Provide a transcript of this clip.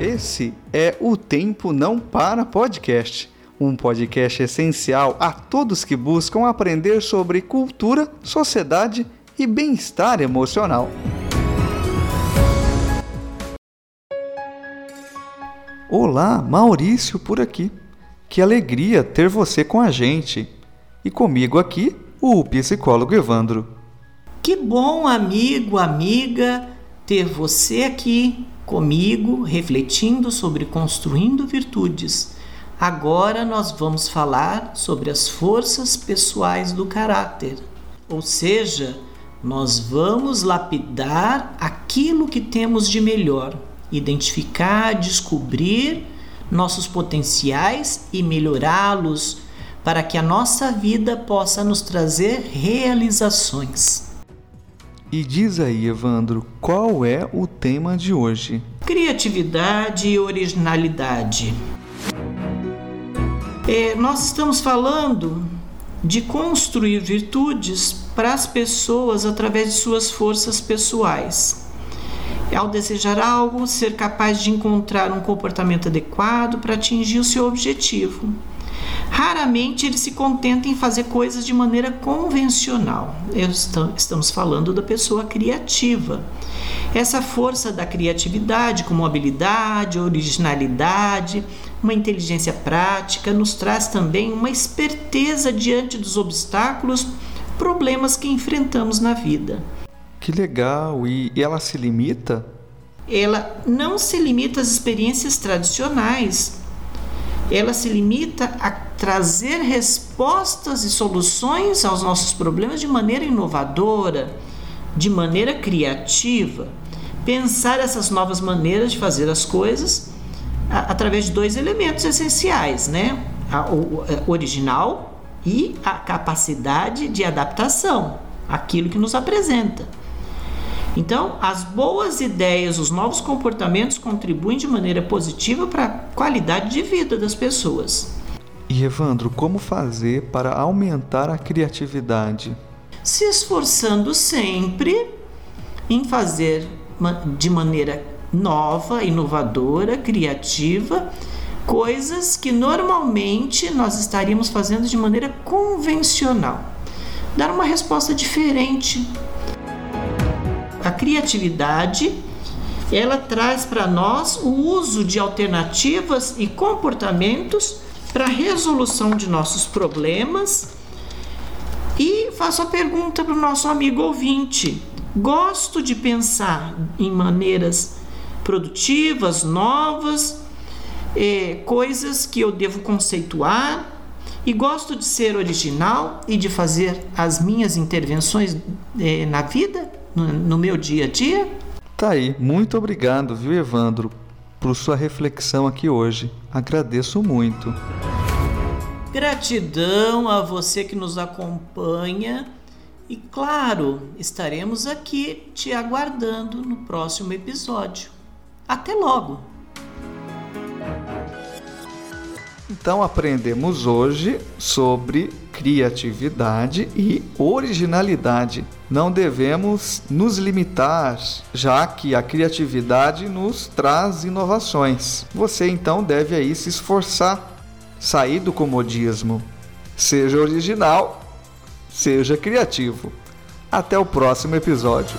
Esse é o Tempo Não Para Podcast, um podcast essencial a todos que buscam aprender sobre cultura, sociedade e bem-estar emocional. Olá, Maurício por aqui. Que alegria ter você com a gente. E comigo aqui, o psicólogo Evandro. Que bom, amigo, amiga, ter você aqui comigo, refletindo sobre construindo virtudes. Agora nós vamos falar sobre as forças pessoais do caráter, ou seja, nós vamos lapidar aquilo que temos de melhor, identificar, descobrir nossos potenciais e melhorá-los para que a nossa vida possa nos trazer realizações. E diz aí, Evandro, qual é o tema de hoje? Criatividade e originalidade. É, nós estamos falando de construir virtudes para as pessoas através de suas forças pessoais. Ao desejar algo, ser capaz de encontrar um comportamento adequado para atingir o seu objetivo. Raramente ele se contenta em fazer coisas de maneira convencional. Estamos falando da pessoa criativa. Essa força da criatividade, como habilidade, originalidade, uma inteligência prática, nos traz também uma esperteza diante dos obstáculos, problemas que enfrentamos na vida. Que legal! E ela se limita? Ela não se limita às experiências tradicionais, ela se limita a trazer respostas e soluções aos nossos problemas de maneira inovadora, de maneira criativa. Pensar essas novas maneiras de fazer as coisas a, através de dois elementos essenciais, né? A, o, a original e a capacidade de adaptação, aquilo que nos apresenta. Então, as boas ideias, os novos comportamentos contribuem de maneira positiva para a qualidade de vida das pessoas. E Evandro, como fazer para aumentar a criatividade? Se esforçando sempre em fazer de maneira nova, inovadora, criativa, coisas que normalmente nós estaríamos fazendo de maneira convencional. Dar uma resposta diferente criatividade ela traz para nós o uso de alternativas e comportamentos para a resolução de nossos problemas. E faço a pergunta para o nosso amigo ouvinte: gosto de pensar em maneiras produtivas, novas, eh, coisas que eu devo conceituar, e gosto de ser original e de fazer as minhas intervenções eh, na vida? No, no meu dia a dia. Tá aí, muito obrigado, viu, Evandro, por sua reflexão aqui hoje. Agradeço muito. Gratidão a você que nos acompanha e, claro, estaremos aqui te aguardando no próximo episódio. Até logo! Então aprendemos hoje sobre criatividade e originalidade. Não devemos nos limitar, já que a criatividade nos traz inovações. Você então deve aí se esforçar, sair do comodismo. Seja original, seja criativo. Até o próximo episódio.